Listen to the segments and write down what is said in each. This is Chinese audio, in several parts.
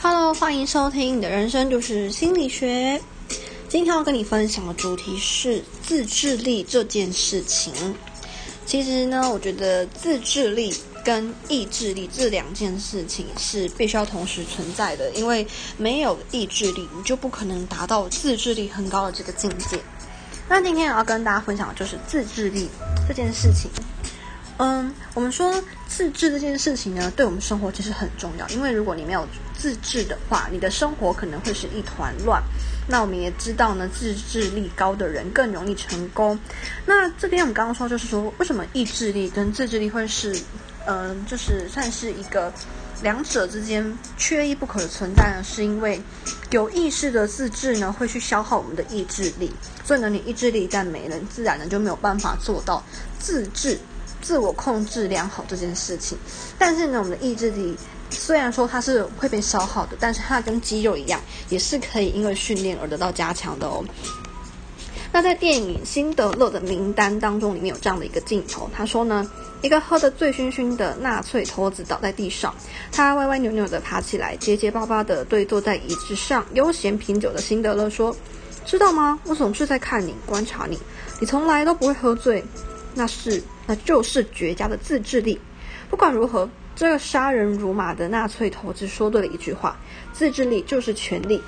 Hello，欢迎收听你的人生就是心理学。今天要跟你分享的主题是自制力这件事情。其实呢，我觉得自制力跟意志力这两件事情是必须要同时存在的，因为没有意志力，你就不可能达到自制力很高的这个境界。那今天我要跟大家分享的就是自制力这件事情。嗯，我们说自制这件事情呢，对我们生活其实很重要。因为如果你没有自制的话，你的生活可能会是一团乱。那我们也知道呢，自制力高的人更容易成功。那这边我们刚刚说，就是说为什么意志力跟自制力会是，嗯，就是算是一个两者之间缺一不可的存在呢？是因为有意识的自制呢，会去消耗我们的意志力。所以呢，你意志力一旦没了，自然呢就没有办法做到自制。自我控制良好这件事情，但是呢，我们的意志力虽然说它是会被消耗的，但是它跟肌肉一样，也是可以因为训练而得到加强的哦。那在电影《辛德勒的名单》当中，里面有这样的一个镜头，他说呢，一个喝得醉醺醺的纳粹头子倒在地上，他歪歪扭扭的爬起来，结结巴巴的对坐在椅子上悠闲品酒的辛德勒说：“知道吗？我总是在看你，观察你，你从来都不会喝醉。”那是，那就是绝佳的自制力。不管如何，这个杀人如麻的纳粹头子说对了一句话：自制力就是权力。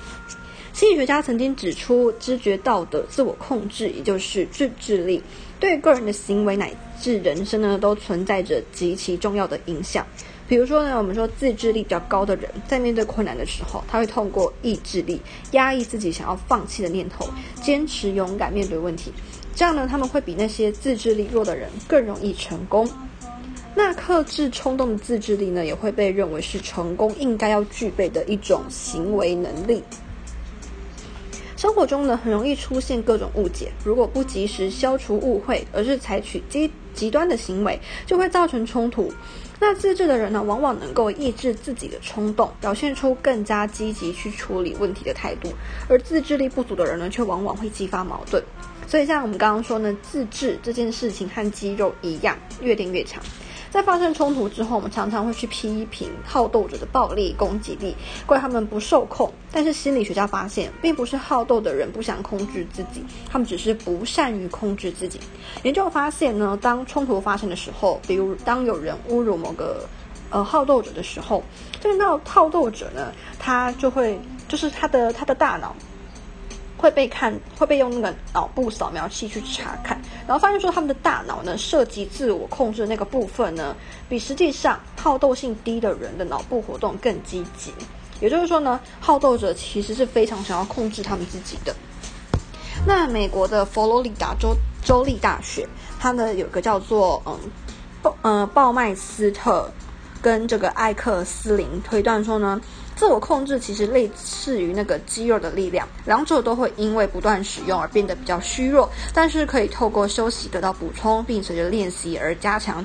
心理学家曾经指出，知觉道德自我控制，也就是自制力，对个人的行为乃至人生呢，都存在着极其重要的影响。比如说呢，我们说自制力比较高的人，在面对困难的时候，他会通过意志力压抑自己想要放弃的念头，坚持勇敢面对问题。这样呢，他们会比那些自制力弱的人更容易成功。那克制冲动的自制力呢，也会被认为是成功应该要具备的一种行为能力。生活中呢，很容易出现各种误解，如果不及时消除误会，而是采取极极端的行为，就会造成冲突。那自制的人呢，往往能够抑制自己的冲动，表现出更加积极去处理问题的态度；而自制力不足的人呢，却往往会激发矛盾。所以，像我们刚刚说呢，自制这件事情和肌肉一样，越练越强。在发生冲突之后，我们常常会去批评好斗者的暴力攻击力，怪他们不受控。但是心理学家发现，并不是好斗的人不想控制自己，他们只是不善于控制自己。研究发现呢，当冲突发生的时候，比如当有人侮辱某个呃好斗者的时候，这个那好斗者呢，他就会就是他的他的大脑。会被看，会被用那个脑部扫描器去查看，然后发现说他们的大脑呢，涉及自我控制那个部分呢，比实际上好斗性低的人的脑部活动更积极。也就是说呢，好斗者其实是非常想要控制他们自己的。那美国的佛罗里达州州立大学，它呢有个叫做嗯鲍呃鲍麦斯特跟这个艾克斯林推断说呢。自我控制其实类似于那个肌肉的力量，两者都会因为不断使用而变得比较虚弱，但是可以透过休息得到补充，并随着练习而加强。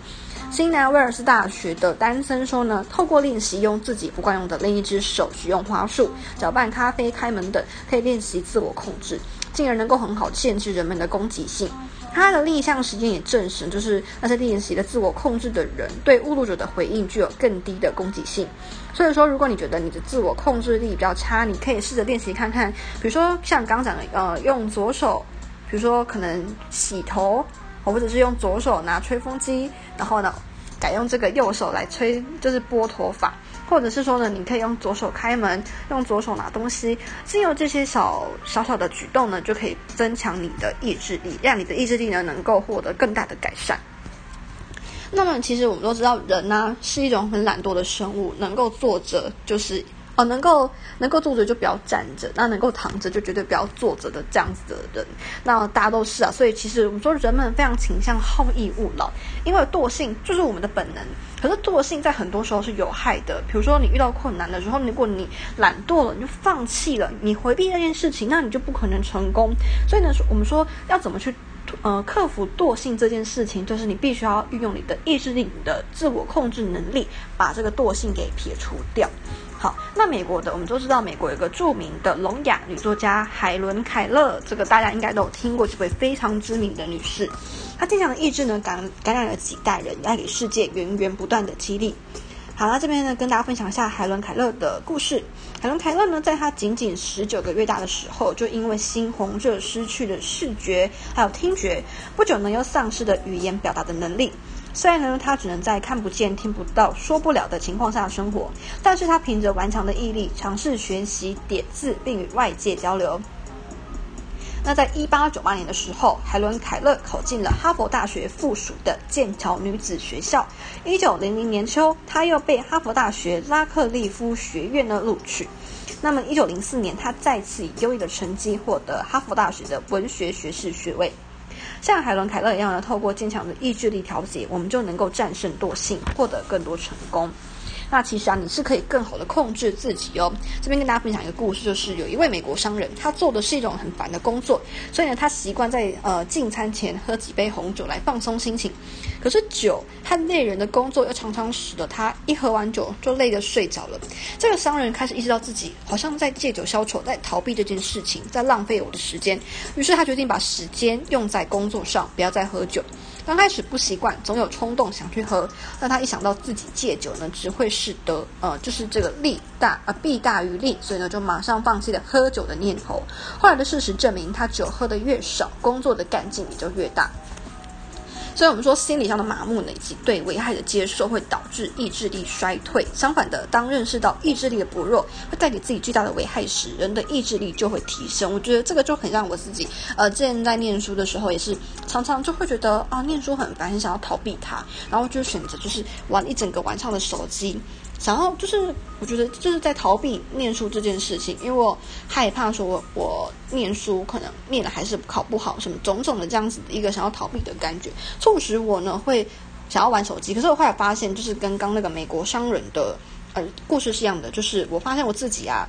新南威尔斯大学的丹森说呢，透过练习用自己不惯用的另一只手使用花束搅拌咖啡、开门等，可以练习自我控制，进而能够很好限制人们的攻击性。他的另一项实验也证实，就是那些练习的自我控制的人，对侮辱者的回应具有更低的攻击性。所以说，如果你觉得你的自我控制力比较差，你可以试着练习看看，比如说像刚讲的，呃，用左手，比如说可能洗头，或者是用左手拿吹风机，然后呢，改用这个右手来吹，就是拨头发。或者是说呢，你可以用左手开门，用左手拿东西，经由这些小小小的举动呢，就可以增强你的意志力，让你的意志力呢能够获得更大的改善。那么，其实我们都知道，人呢是一种很懒惰的生物，能够坐着就是。哦，能够能够坐着就不要站着，那能够躺着就绝对不要坐着的这样子的人，那大家都是啊。所以其实我们说人们非常倾向好逸恶劳，因为惰性就是我们的本能。可是惰性在很多时候是有害的，比如说你遇到困难的时候，如果你懒惰了，你就放弃了，你回避这件事情，那你就不可能成功。所以呢，我们说要怎么去？呃克服惰性这件事情，就是你必须要运用你的意志力、你的自我控制能力，把这个惰性给撇除掉。好，那美国的我们都知道，美国有个著名的聋哑女作家海伦·凯勒，这个大家应该都有听过，这位非常知名的女士。她坚强的意志呢，感感染了几代人，带给世界源源不断的激励。好那，这边呢跟大家分享一下海伦·凯勒的故事。海伦·凯勒呢，在她仅仅十九个月大的时候，就因为心红热失去了视觉还有听觉，不久呢又丧失了语言表达的能力。虽然呢，他只能在看不见、听不到、说不了的情况下生活，但是他凭着顽强的毅力，尝试学习点字，并与外界交流。那在一八九八年的时候，海伦·凯勒考进了哈佛大学附属的剑桥女子学校。一九零零年秋，他又被哈佛大学拉克利夫学院呢录取。那么一九零四年，他再次以优异的成绩获得哈佛大学的文学学士学位。像海伦·凯勒一样的，透过坚强的意志力调节，我们就能够战胜惰性，获得更多成功。那其实啊，你是可以更好的控制自己哦。这边跟大家分享一个故事，就是有一位美国商人，他做的是一种很烦的工作，所以呢，他习惯在呃进餐前喝几杯红酒来放松心情。可是酒和累人的工作又常常使得他一喝完酒就累得睡着了。这个商人开始意识到自己好像在借酒消愁，在逃避这件事情，在浪费我的时间。于是他决定把时间用在工作上，不要再喝酒。刚开始不习惯，总有冲动想去喝，但他一想到自己戒酒呢，只会使得呃，就是这个利大啊弊大于利，所以呢就马上放弃了喝酒的念头。后来的事实证明，他酒喝的越少，工作的干劲也就越大。所以，我们说心理上的麻木，以及对危害的接受，会导致意志力衰退。相反的，当认识到意志力的薄弱会带给自己巨大的危害时，人的意志力就会提升。我觉得这个就很像我自己，呃，之前在念书的时候，也是常常就会觉得啊，念书很烦，很想要逃避它，然后就选择就是玩一整个晚上的手机。然后就是，我觉得就是在逃避念书这件事情，因为我害怕说，我我念书可能念的还是考不好，什么种种的这样子的一个想要逃避的感觉，促使我呢会想要玩手机。可是我后来发现，就是跟刚那个美国商人的呃故事是一样的，就是我发现我自己啊，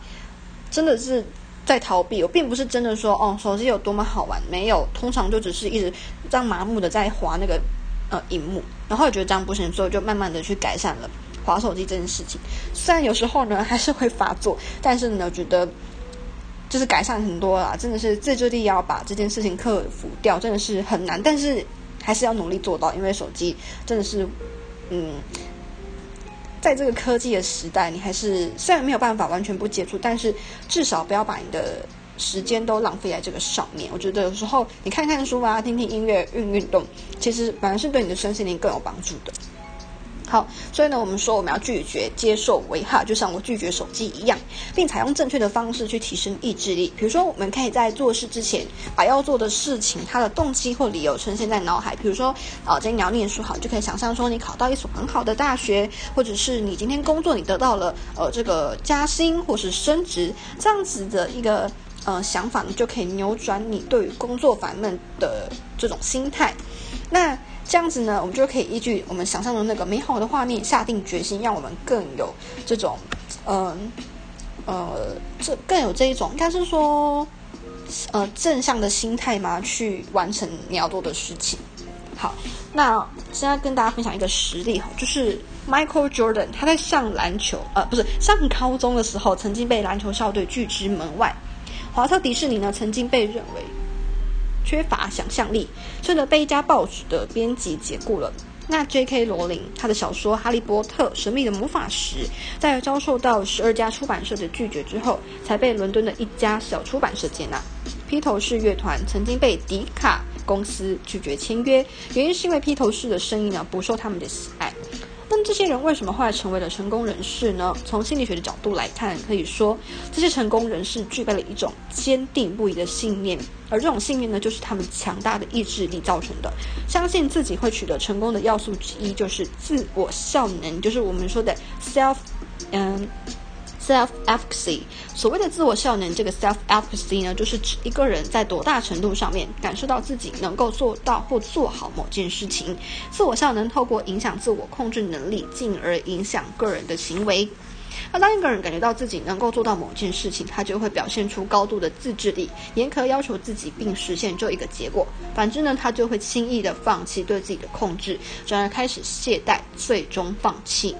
真的是在逃避。我并不是真的说哦，手机有多么好玩，没有，通常就只是一直这样麻木的在划那个呃荧幕，然后我觉得这样不行，所以就慢慢的去改善了。划手机这件事情，虽然有时候呢还是会发作，但是呢，觉得就是改善很多啦。真的是自制力要把这件事情克服掉，真的是很难，但是还是要努力做到。因为手机真的是，嗯，在这个科技的时代，你还是虽然没有办法完全不接触，但是至少不要把你的时间都浪费在这个上面。我觉得有时候你看看书啊，听听音乐，运运动，其实反而是对你的身心灵更有帮助的。好，所以呢，我们说我们要拒绝接受危害，就像我拒绝手机一样，并采用正确的方式去提升意志力。比如说，我们可以在做事之前，把要做的事情它的动机或理由呈现在脑海。比如说，啊，今天你要念书，好，就可以想象说你考到一所很好的大学，或者是你今天工作你得到了呃这个加薪或是升职，这样子的一个呃想法呢，就可以扭转你对于工作烦闷的这种心态。那这样子呢，我们就可以依据我们想象的那个美好的画面，下定决心，让我们更有这种，嗯，呃，这更有这一种，应该是说，呃，正向的心态嘛，去完成你要做的事情。好，那现在跟大家分享一个实例哈，就是 Michael Jordan，他在上篮球，呃，不是上高中的时候，曾经被篮球校队拒之门外。华特迪士尼呢，曾经被认为。缺乏想象力，所以呢被一家报纸的编辑解雇了。那 J.K. 罗琳他的小说《哈利波特：神秘的魔法石》在遭受到十二家出版社的拒绝之后，才被伦敦的一家小出版社接纳。披头士乐团曾经被迪卡公司拒绝签约，原因是因为披头士的声音呢不受他们的喜爱。那这些人为什么后来成为了成功人士呢？从心理学的角度来看，可以说这些成功人士具备了一种坚定不移的信念，而这种信念呢，就是他们强大的意志力造成的。相信自己会取得成功的要素之一，就是自我效能，就是我们说的 self，嗯。Self-efficacy，所谓的自我效能，这个 self-efficacy 呢，就是指一个人在多大程度上面感受到自己能够做到或做好某件事情。自我效能透过影响自我控制能力，进而影响个人的行为。那当一个人感觉到自己能够做到某件事情，他就会表现出高度的自制力，严格要求自己并实现这一个结果。反之呢，他就会轻易的放弃对自己的控制，转而开始懈怠，最终放弃。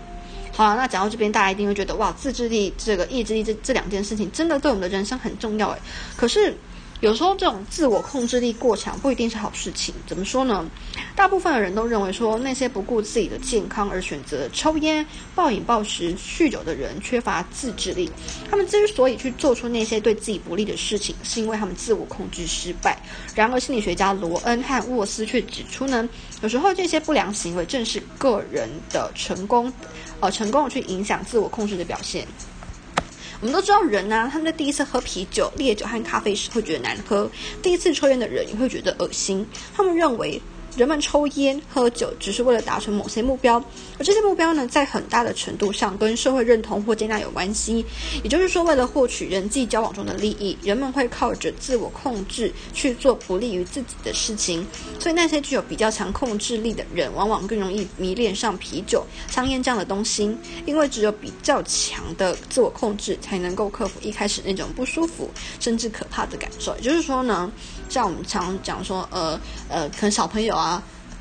好了，那讲到这边，大家一定会觉得哇，自制力、这个意志力这这两件事情真的对我们的人生很重要诶。可是。有时候这种自我控制力过强不一定是好事情。怎么说呢？大部分的人都认为说，那些不顾自己的健康而选择抽烟、暴饮暴食、酗酒的人缺乏自制力。他们之所以去做出那些对自己不利的事情，是因为他们自我控制失败。然而，心理学家罗恩和沃斯却指出呢，有时候这些不良行为正是个人的成功，呃，成功的去影响自我控制的表现。我们都知道，人呢，他们在第一次喝啤酒、烈酒和咖啡时会觉得难喝；第一次抽烟的人也会觉得恶心。他们认为。人们抽烟喝酒只是为了达成某些目标，而这些目标呢，在很大的程度上跟社会认同或接纳有关系。也就是说，为了获取人际交往中的利益，人们会靠着自我控制去做不利于自己的事情。所以，那些具有比较强控制力的人，往往更容易迷恋上啤酒、香烟这样的东西，因为只有比较强的自我控制，才能够克服一开始那种不舒服甚至可怕的感受。也就是说呢。像我们常讲说，呃呃，可能小朋友啊，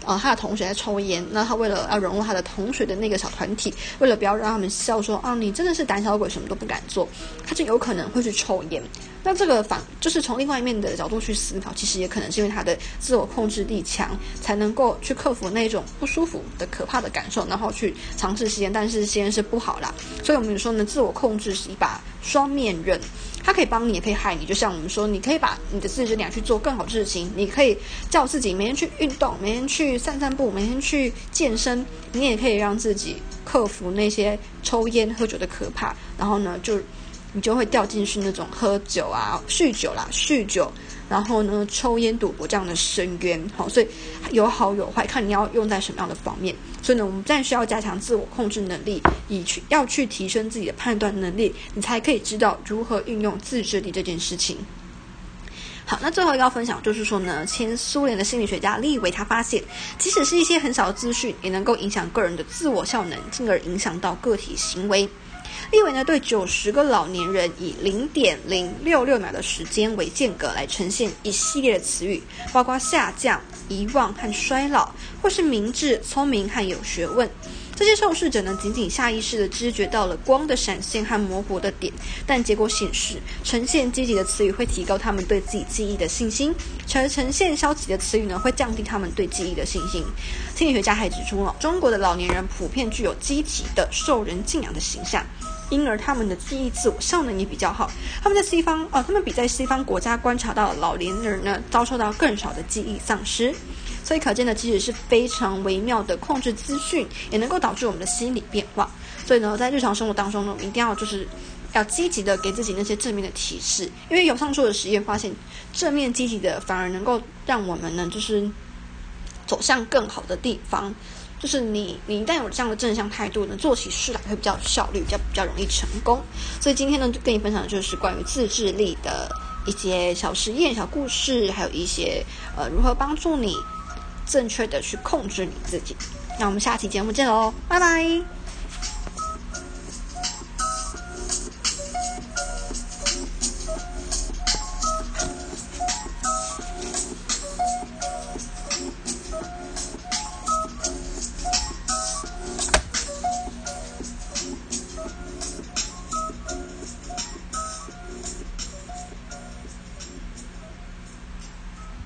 呃，他的同学在抽烟，那他为了要融入他的同学的那个小团体，为了不要让他们笑说啊，你真的是胆小鬼，什么都不敢做，他就有可能会去抽烟。那这个反就是从另外一面的角度去思考，其实也可能是因为他的自我控制力强，才能够去克服那种不舒服的可怕的感受，然后去尝试吸烟。但是吸烟是不好啦，所以我们说呢，自我控制是一把双面刃。他可以帮你，也可以害你。就像我们说，你可以把你的自制力去做更好的事情，你可以叫自己每天去运动，每天去散散步，每天去健身。你也可以让自己克服那些抽烟喝酒的可怕，然后呢，就你就会掉进去那种喝酒啊、酗酒啦、酗酒。然后呢，抽烟、赌博这样的深渊，好，所以有好有坏，看你要用在什么样的方面。所以呢，我们暂时要加强自我控制能力，以去要去提升自己的判断能力，你才可以知道如何运用自制力这件事情。好，那最后要分享就是说呢，前苏联的心理学家利维他发现，即使是一些很小的资讯，也能够影响个人的自我效能，进而影响到个体行为。利维呢，对九十个老年人以零点零六六秒的时间为间隔来呈现一系列的词语，包括下降、遗忘和衰老，或是明智、聪明和有学问。这些受试者呢，仅仅下意识地知觉到了光的闪现和模糊的点，但结果显示，呈现积极的词语会提高他们对自己记忆的信心，而呈现消极的词语呢，会降低他们对记忆的信心。心理学家还指出了，中国的老年人普遍具有积极的、受人敬仰的形象。因而他们的记忆自我效能也比较好。他们在西方，呃，他们比在西方国家观察到老年人呢，遭受到更少的记忆丧失。所以可见呢，即使是非常微妙的控制资讯，也能够导致我们的心理变化。所以呢，在日常生活当中呢，我们一定要就是要积极的给自己那些正面的提示，因为有上述的实验发现，正面积极的反而能够让我们呢，就是走向更好的地方。就是你，你一旦有这样的正向态度呢，做起事来会比较效率，比较比较容易成功。所以今天呢，就跟你分享的就是关于自制力的一些小实验、小故事，还有一些呃如何帮助你正确的去控制你自己。那我们下期节目见喽，拜拜。